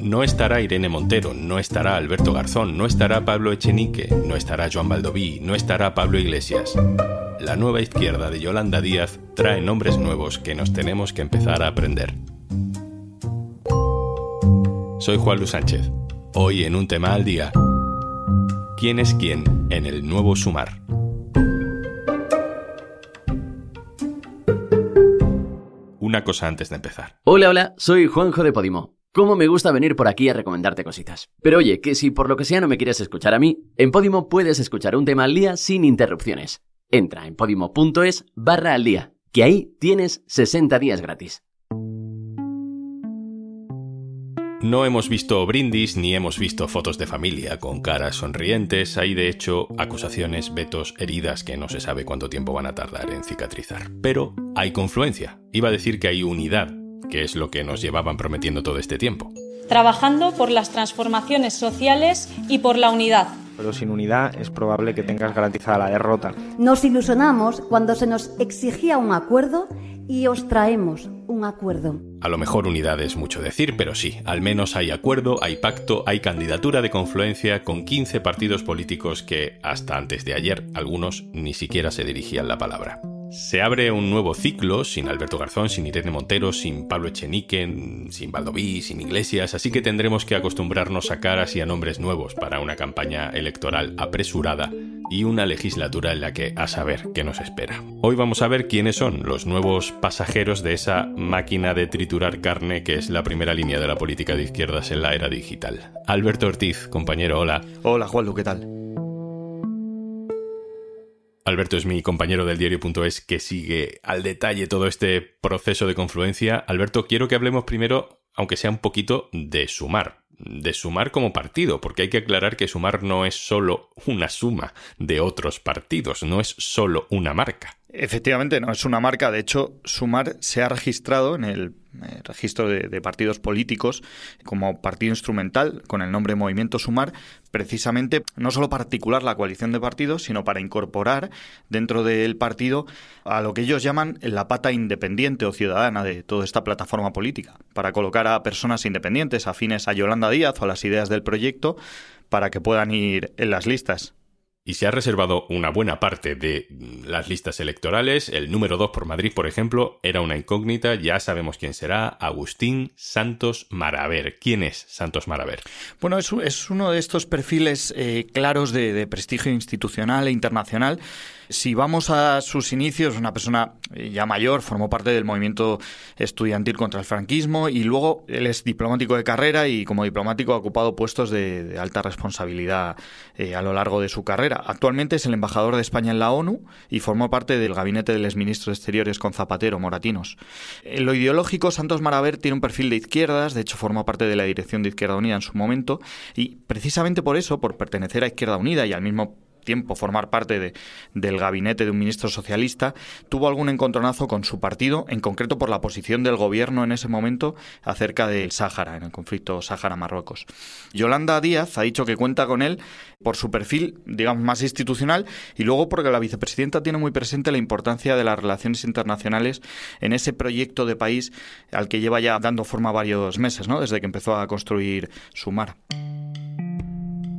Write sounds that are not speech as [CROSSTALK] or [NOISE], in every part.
No estará Irene Montero, no estará Alberto Garzón, no estará Pablo Echenique, no estará Joan Baldoví, no estará Pablo Iglesias. La nueva izquierda de Yolanda Díaz trae nombres nuevos que nos tenemos que empezar a aprender. Soy Juan Luis Sánchez. Hoy en un tema al día. ¿Quién es quién en el nuevo Sumar? Una cosa antes de empezar. Hola, hola, soy Juanjo de Podimo. Cómo me gusta venir por aquí a recomendarte cositas. Pero oye, que si por lo que sea no me quieres escuchar a mí, en Podimo puedes escuchar un tema al día sin interrupciones. Entra en podimo.es barra al día, que ahí tienes 60 días gratis. No hemos visto brindis ni hemos visto fotos de familia con caras sonrientes. Hay de hecho acusaciones, vetos, heridas que no se sabe cuánto tiempo van a tardar en cicatrizar. Pero hay confluencia. Iba a decir que hay unidad que es lo que nos llevaban prometiendo todo este tiempo. Trabajando por las transformaciones sociales y por la unidad. Pero sin unidad es probable que tengas garantizada la derrota. Nos ilusionamos cuando se nos exigía un acuerdo y os traemos un acuerdo. A lo mejor unidad es mucho decir, pero sí, al menos hay acuerdo, hay pacto, hay candidatura de confluencia con 15 partidos políticos que, hasta antes de ayer, algunos ni siquiera se dirigían la palabra. Se abre un nuevo ciclo sin Alberto Garzón, sin Irene Montero, sin Pablo Echenique, sin Valdoví, sin Iglesias, así que tendremos que acostumbrarnos a caras y a nombres nuevos para una campaña electoral apresurada y una legislatura en la que a saber qué nos espera. Hoy vamos a ver quiénes son los nuevos pasajeros de esa máquina de triturar carne que es la primera línea de la política de izquierdas en la era digital. Alberto Ortiz, compañero, hola. Hola Juanlu, ¿qué tal? Alberto es mi compañero del diario.es que sigue al detalle todo este proceso de confluencia. Alberto, quiero que hablemos primero, aunque sea un poquito, de sumar. De sumar como partido, porque hay que aclarar que sumar no es solo una suma de otros partidos, no es solo una marca. Efectivamente, no es una marca. De hecho, Sumar se ha registrado en el eh, registro de, partidos políticos como partido instrumental con el nombre Movimiento Sumar, precisamente no solo para articular la coalición de partidos, sino para incorporar dentro del partido a lo que ellos llaman la pata independiente o ciudadana de toda esta plataforma política, para colocar a personas independientes afines a Yolanda Díaz o a las ideas del proyecto para que puedan ir en las listas y se ha reservado una buena parte de las listas electorales. El número 2 por Madrid, por ejemplo, era una incógnita. Ya sabemos quién será. Agustín Santos Maraver. ¿Quién es Santos Maraver? Bueno, es, es uno de estos perfiles eh, claros de prestigio institucional e internacional si vamos a sus inicios, una persona eh, ya mayor, formó parte del movimiento estudiantil contra el franquismo y luego él es diplomático de carrera y como diplomático ha ocupado puestos de, alta responsabilidad eh, a lo largo de su carrera. Actualmente es el embajador de España en la ONU y formó parte del gabinete de los ministros exteriores con Zapatero, Moratinos. En lo ideológico, Santos Maraver tiene un perfil de izquierdas, de hecho formó parte de la dirección de Izquierda Unida en su momento y precisamente por eso, por pertenecer a Izquierda Unida y al mismo tiempo formar parte de, del gabinete de un ministro socialista, tuvo algún encontronazo con su partido, en concreto por la posición del gobierno en ese momento acerca del Sáhara, en el conflicto Sáhara-Marruecos. Yolanda Díaz ha dicho que cuenta con él por su perfil, digamos, más institucional y luego porque la vicepresidenta tiene muy presente la importancia de las relaciones internacionales en ese proyecto de país al que lleva ya dando forma varios meses, ¿no? desde que empezó a construir su mar.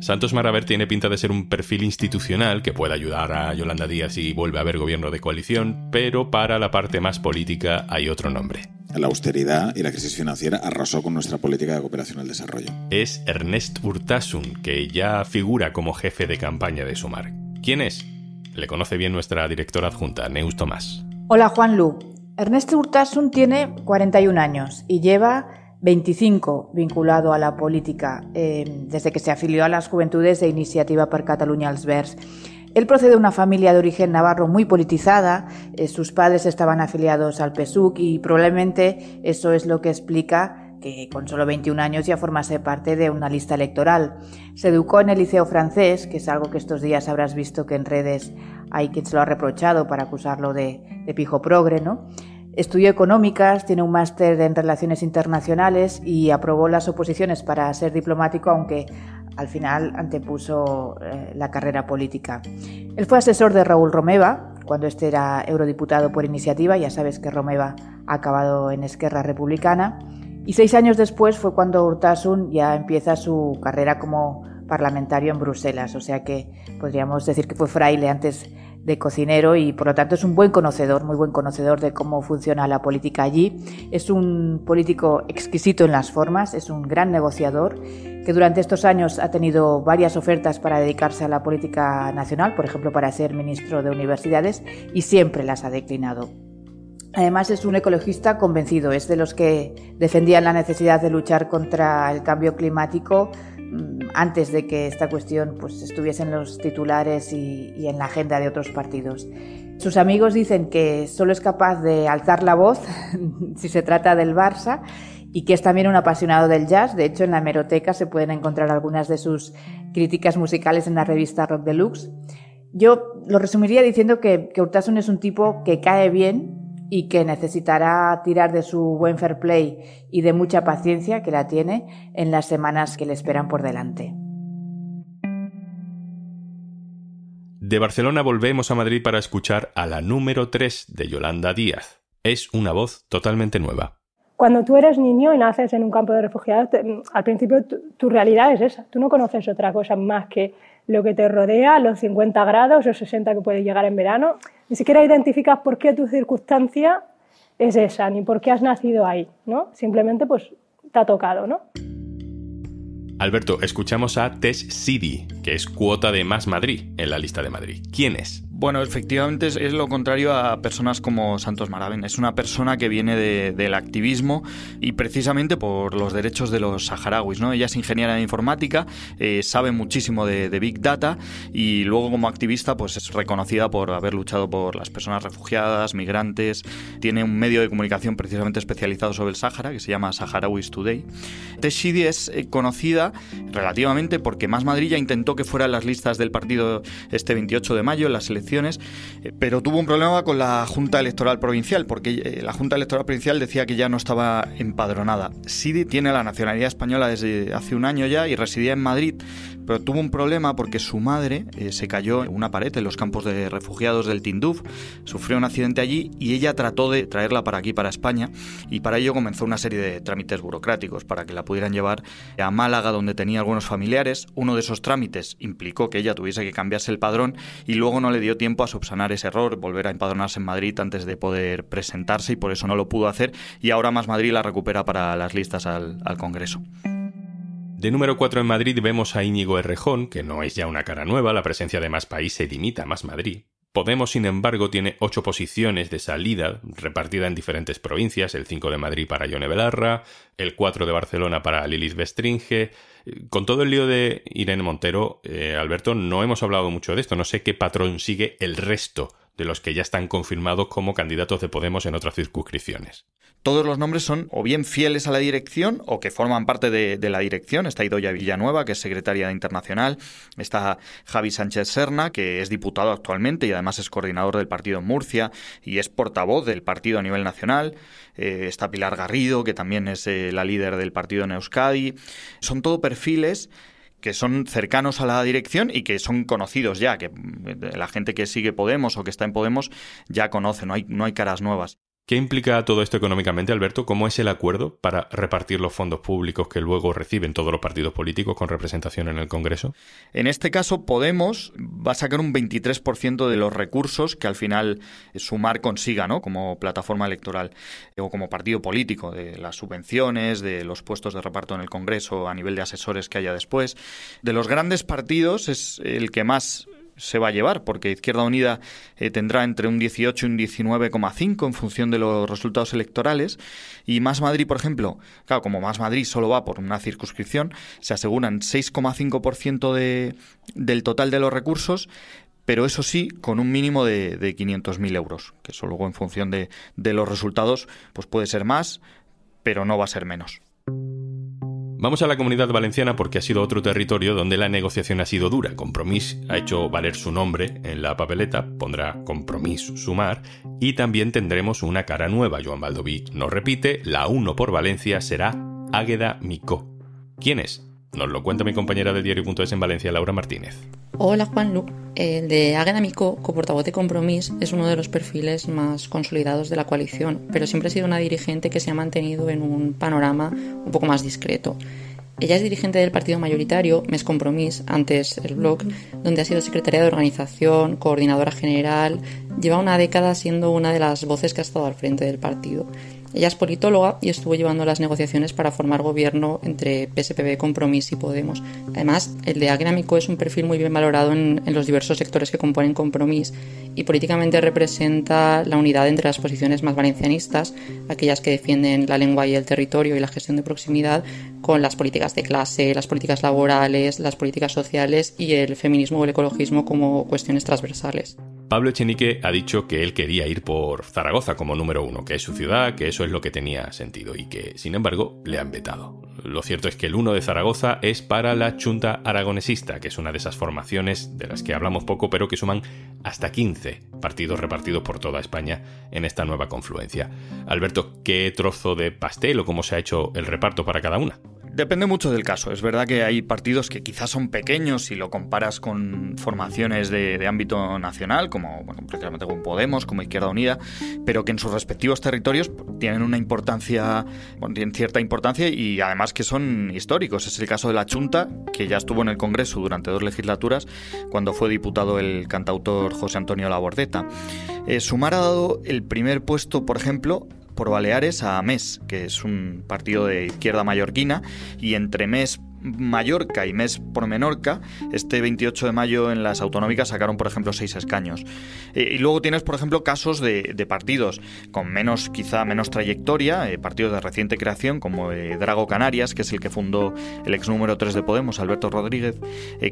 Santos Maraver tiene pinta de ser un perfil institucional que puede ayudar a Yolanda Díaz si vuelve a haber gobierno de coalición, pero para la parte más política hay otro nombre. La austeridad y la crisis financiera arrasó con nuestra política de cooperación al desarrollo. Es Ernest Urtasun, que ya figura como jefe de campaña de Sumar. ¿Quién es? Le conoce bien nuestra directora adjunta, Neus Tomás. Hola Juan Lu. Ernest Urtasun tiene 41 años y lleva 25 vinculado a la política eh, desde que se afilió a las Juventudes de Iniciativa per Catalunya als Verds. Él procede de una familia de origen navarro muy politizada, eh, sus padres estaban afiliados al PSUC y probablemente eso es lo que explica que con solo 21 años ya formase parte de una lista electoral. Se educó en el liceo francés, que es algo que estos días habrás visto que en redes hay quien se lo ha reprochado para acusarlo de, de pijo progre, ¿no? Estudió económicas, tiene un máster en relaciones internacionales y aprobó las oposiciones para ser diplomático, aunque al final antepuso eh, la carrera política. Él fue asesor de Raúl Romeva cuando este era eurodiputado por iniciativa, ya sabes que Romeva ha acabado en Esquerra Republicana, Y seis años después fue cuando Urtasun ya empieza su carrera como parlamentario en Bruselas, o sea que podríamos decir que fue fraile antes de cocinero y por lo tanto es un buen conocedor, muy buen conocedor de cómo funciona la política allí. Es un político exquisito en las formas, es un gran negociador que durante estos años ha tenido varias ofertas para dedicarse a la política nacional, por ejemplo para ser ministro de universidades, y siempre las ha declinado. Además es un ecologista convencido, es de los que defendían la necesidad de luchar contra el cambio climático antes de que esta cuestión pues, estuviese en los titulares y, y en la agenda de otros partidos. Sus amigos dicen que solo es capaz de alzar la voz [LAUGHS] si se trata del Barça y que es también un apasionado del jazz. De hecho, en la hemeroteca se pueden encontrar algunas de sus críticas musicales en la revista Rock Deluxe. Yo lo resumiría diciendo que, que Urtasun es un tipo que cae bien y que necesitará tirar de su buen fair play y de mucha paciencia que la tiene en las semanas que le esperan por delante. De Barcelona volvemos a Madrid para escuchar a la número 3 de Yolanda Díaz. Es una voz totalmente nueva. Cuando tú eres niño y naces en un campo de refugiados, al principio tu, realidad es esa. Tú no conoces otra cosa más que lo que te rodea, los 50 grados o 60 que puede llegar en verano. Ni siquiera identificas por qué tu circunstancia es esa, ni por qué has nacido ahí, ¿no? Simplemente pues te ha tocado, ¿no? Alberto, escuchamos a Tess City, que es cuota de Más Madrid en la lista de Madrid. ¿Quién es? Bueno, efectivamente es, lo contrario a personas como Santos Maraven. Es una persona que viene del activismo y precisamente por los derechos de los saharauis. ¿no? Ella es ingeniera de informática, eh, sabe muchísimo de, Big Data y luego como activista pues es reconocida por haber luchado por las personas refugiadas, migrantes. Tiene un medio de comunicación precisamente especializado sobre el Sáhara que se llama Saharauis Today. Teshidi es eh, conocida relativamente porque Más Madrid ya intentó que fuera en las listas del partido este 28 de mayo en las elecciones eh, pero tuvo un problema con la Junta Electoral Provincial, porque eh, la Junta Electoral Provincial decía que ya no estaba empadronada. Sidi tiene la nacionalidad española desde hace un año ya y residía en Madrid, pero tuvo un problema porque su madre eh, se cayó en una pared en los campos de refugiados del Tinduf, sufrió un accidente allí y ella trató de traerla para aquí, para España, y para ello comenzó una serie de trámites burocráticos para que la pudieran llevar a Málaga, donde tenía algunos familiares. Uno de esos trámites implicó que ella tuviese que cambiarse el padrón y luego no le dio tiempo a subsanar ese error, volver a empadronarse en Madrid antes de poder presentarse y por eso no lo pudo hacer y ahora más Madrid la recupera para las listas al, Congreso. De número 4 en Madrid vemos a Íñigo Errejón, que no es ya una cara nueva, la presencia de Más País se limita a Más Madrid. Podemos, sin embargo, tiene ocho posiciones de salida, repartida en diferentes provincias, el 5 de Madrid para Yone Belarra, el 4 de Barcelona para Lilith Bestringe. Con todo el lío de Irene Montero, eh, Alberto, no hemos hablado mucho de esto, no sé qué patrón sigue el resto de los que ya están confirmados como candidatos de Podemos en otras circunscripciones. Todos los nombres son o bien fieles a la dirección o que forman parte de, la dirección. Está Idoya Villanueva, que es secretaria de Internacional. Está Javi Sánchez Serna, que es diputado actualmente y además es coordinador del partido en Murcia y es portavoz del partido a nivel nacional. Eh, está Pilar Garrido, que también es eh, la líder del partido en Euskadi. Son todo perfiles que son cercanos a la dirección y que son conocidos ya, que mm, la gente que sigue Podemos o que está en Podemos ya conoce, no hay, no hay caras nuevas. ¿Qué implica todo esto económicamente, Alberto? ¿Cómo es el acuerdo para repartir los fondos públicos que luego reciben todos los partidos políticos con representación en el Congreso? En este caso, Podemos va a sacar un 23% de los recursos que al final Sumar consiga, ¿no? Como plataforma electoral o como partido político, de las subvenciones, de los puestos de reparto en el Congreso a nivel de asesores que haya después. De los grandes partidos es el que más se va a llevar, porque Izquierda Unida eh, tendrá entre un 18 y un 19,5 en función de los resultados electorales. Y Más Madrid, por ejemplo, claro, como Más Madrid solo va por una circunscripción, se aseguran 6,5% de, del total de los recursos, pero eso sí, con un mínimo de, de 500.000 euros, que eso luego en función de, de los resultados, pues puede ser más, pero no va a ser menos. Vamos a la comunidad valenciana porque ha sido otro territorio donde la negociación ha sido dura. Compromís ha hecho valer su nombre en la papeleta, pondrá Compromís Sumar, y también tendremos una cara nueva. Joan Baldoví nos repite, la 1 por Valencia será Águeda Micó. ¿Quién es? Nos lo cuenta mi compañera del diario.es en Valencia, Laura Martínez. Hola Juanlu. El de Águeda Mico, coportavoz de Compromís, es uno de los perfiles más consolidados de la coalición, pero siempre ha sido una dirigente que se ha mantenido en un panorama un poco más discreto. Ella es dirigente del partido mayoritario, Mes Compromís, antes el blog, donde ha sido secretaria de organización, coordinadora general, lleva una década siendo una de las voces que ha estado al frente del partido. Ella es politóloga y estuvo llevando las negociaciones para formar gobierno entre PSPB, Compromís y Podemos. Además, el de Agrámico es un perfil muy bien valorado en, en, los diversos sectores que componen Compromís y políticamente representa la unidad entre las posiciones más valencianistas, aquellas que defienden la lengua y el territorio y la gestión de proximidad, con las políticas de clase, las políticas laborales, las políticas sociales y el feminismo o el ecologismo como cuestiones transversales. Pablo Echenique ha dicho que él quería ir por Zaragoza como número uno, que es su ciudad, que eso es lo que tenía sentido y que, sin embargo, le han vetado. Lo cierto es que el uno de Zaragoza es para la Chunta Aragonesista, que es una de esas formaciones de las que hablamos poco, pero que suman hasta 15 partidos repartidos por toda España en esta nueva confluencia. Alberto, ¿qué trozo de pastel o cómo se ha hecho el reparto para cada una? Depende mucho del caso. Es verdad que hay partidos que quizás son pequeños si lo comparas con formaciones de, ámbito nacional, como bueno, precisamente con Podemos, como Izquierda Unida, pero que en sus respectivos territorios tienen una importancia, bueno, tienen cierta importancia y además que son históricos. Es el caso de la Chunta, que ya estuvo en el Congreso durante dos legislaturas, cuando fue diputado el cantautor José Antonio Labordeta. Eh, Sumar ha dado el primer puesto, por ejemplo, por Baleares a MES, que es un partido de izquierda mallorquina, y entre MES Mallorca y Mes por Menorca, este 28 de mayo en las autonómicas sacaron, por ejemplo, seis escaños. Eh, y luego tienes, por ejemplo, casos de, partidos con menos, quizá menos trayectoria, eh, partidos de reciente creación, como eh, Drago Canarias, que es el que fundó el ex número 3 de Podemos, Alberto Rodríguez,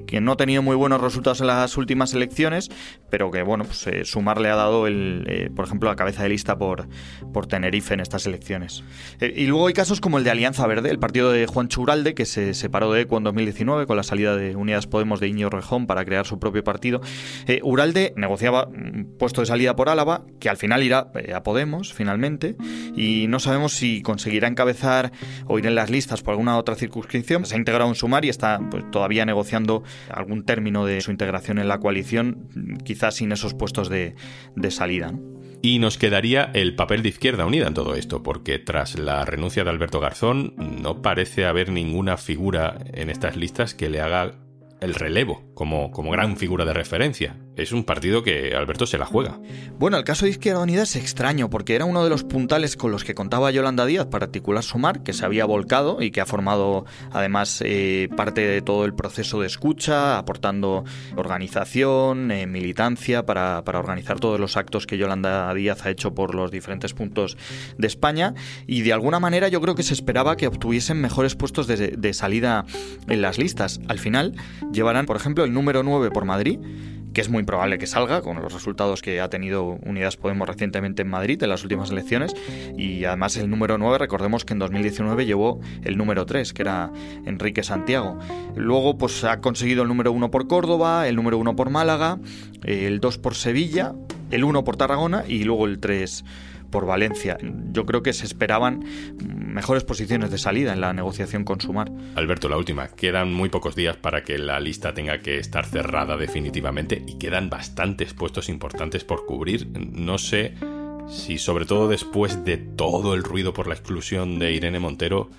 que no ha tenido muy buenos resultados en las últimas elecciones, pero que, bueno, pues Sumar le ha dado, el, por ejemplo, la cabeza de lista por, por Tenerife en estas elecciones. y luego hay casos como el de Alianza Verde, el partido de Juan Churalde, que se separó de ECO en 2019 con la salida de Unidas Podemos de Iñigo Rejón para crear su propio partido. Eh, Uralde negociaba un puesto de salida por Álava, que al final irá eh, a Podemos, finalmente, y no sabemos si conseguirá encabezar o ir en las listas por alguna otra circunscripción. Se ha integrado en Sumar y está pues, todavía negociando algún término de su integración en la coalición, quizás sin esos puestos de, de salida. Y nos quedaría el papel de Izquierda Unida en todo esto, porque tras la renuncia de Alberto Garzón no parece haber ninguna figura en estas listas que le haga el relevo como, como gran figura de referencia. Es un partido que Alberto se la juega. Bueno, el caso de Izquierda Unida es extraño porque era uno de los puntales con los que contaba Yolanda Díaz para articular Sumar, que se había volcado y que ha formado además eh, parte de todo el proceso de escucha, aportando organización, eh, militancia para, para, organizar todos los actos que Yolanda Díaz ha hecho por los diferentes puntos de España. Y de alguna manera yo creo que se esperaba que obtuviesen mejores puestos de, de salida en las listas. Al final llevarán, por ejemplo, el número 9 por Madrid que es muy probable que salga con los resultados que ha tenido Unidas Podemos recientemente en Madrid en las últimas elecciones. Y además el número 9 recordemos que en 2019 llevó el número 3 que era Enrique Santiago. Luego pues ha conseguido el número 1 por Córdoba el número 1 por Málaga el 2 por Sevilla el 1 por Tarragona y luego el 3 por Valencia. Yo creo que se esperaban mejores posiciones de salida en la negociación con Sumar. Alberto, la última. Quedan muy pocos días para que la lista tenga que estar cerrada definitivamente y quedan bastantes puestos importantes por cubrir. No sé si sobre todo después de todo el ruido por la exclusión de Irene Montero,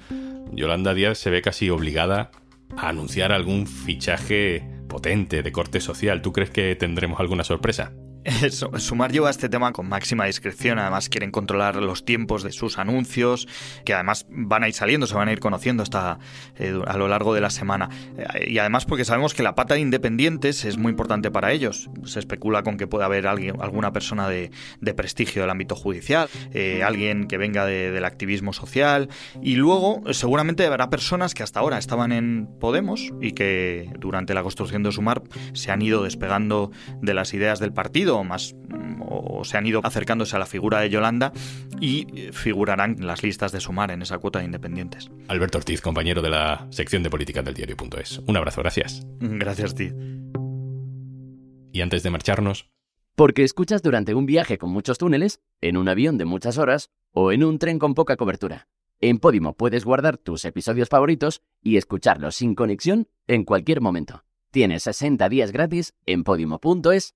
Yolanda Díaz se ve casi obligada a anunciar algún fichaje potente de corte social. ¿Tú crees que tendremos alguna sorpresa? [LAUGHS] Sumar lleva este tema con máxima discreción, además quieren controlar los tiempos de sus anuncios, que además van a ir saliendo, se van a ir conociendo hasta eh, a lo largo de la semana. Eh, y además porque sabemos que la pata de independientes es muy importante para ellos. Se especula con que puede haber alguna persona de, prestigio del ámbito judicial, eh, alguien que venga de, del activismo social, y luego seguramente habrá personas que hasta ahora estaban en Podemos y que durante la construcción de Sumar se han ido despegando de las ideas del partido o más o se han ido acercándose a la figura de Yolanda y figurarán en las listas de sumar en esa cuota de independientes. Alberto Ortiz, compañero de la sección de política del diario.es. Un abrazo, gracias. Gracias, ti. Y antes de marcharnos. Porque escuchas durante un viaje con muchos túneles, en un avión de muchas horas o en un tren con poca cobertura. En Podimo puedes guardar tus episodios favoritos y escucharlos sin conexión en cualquier momento. Tienes 60 días gratis en podimo.es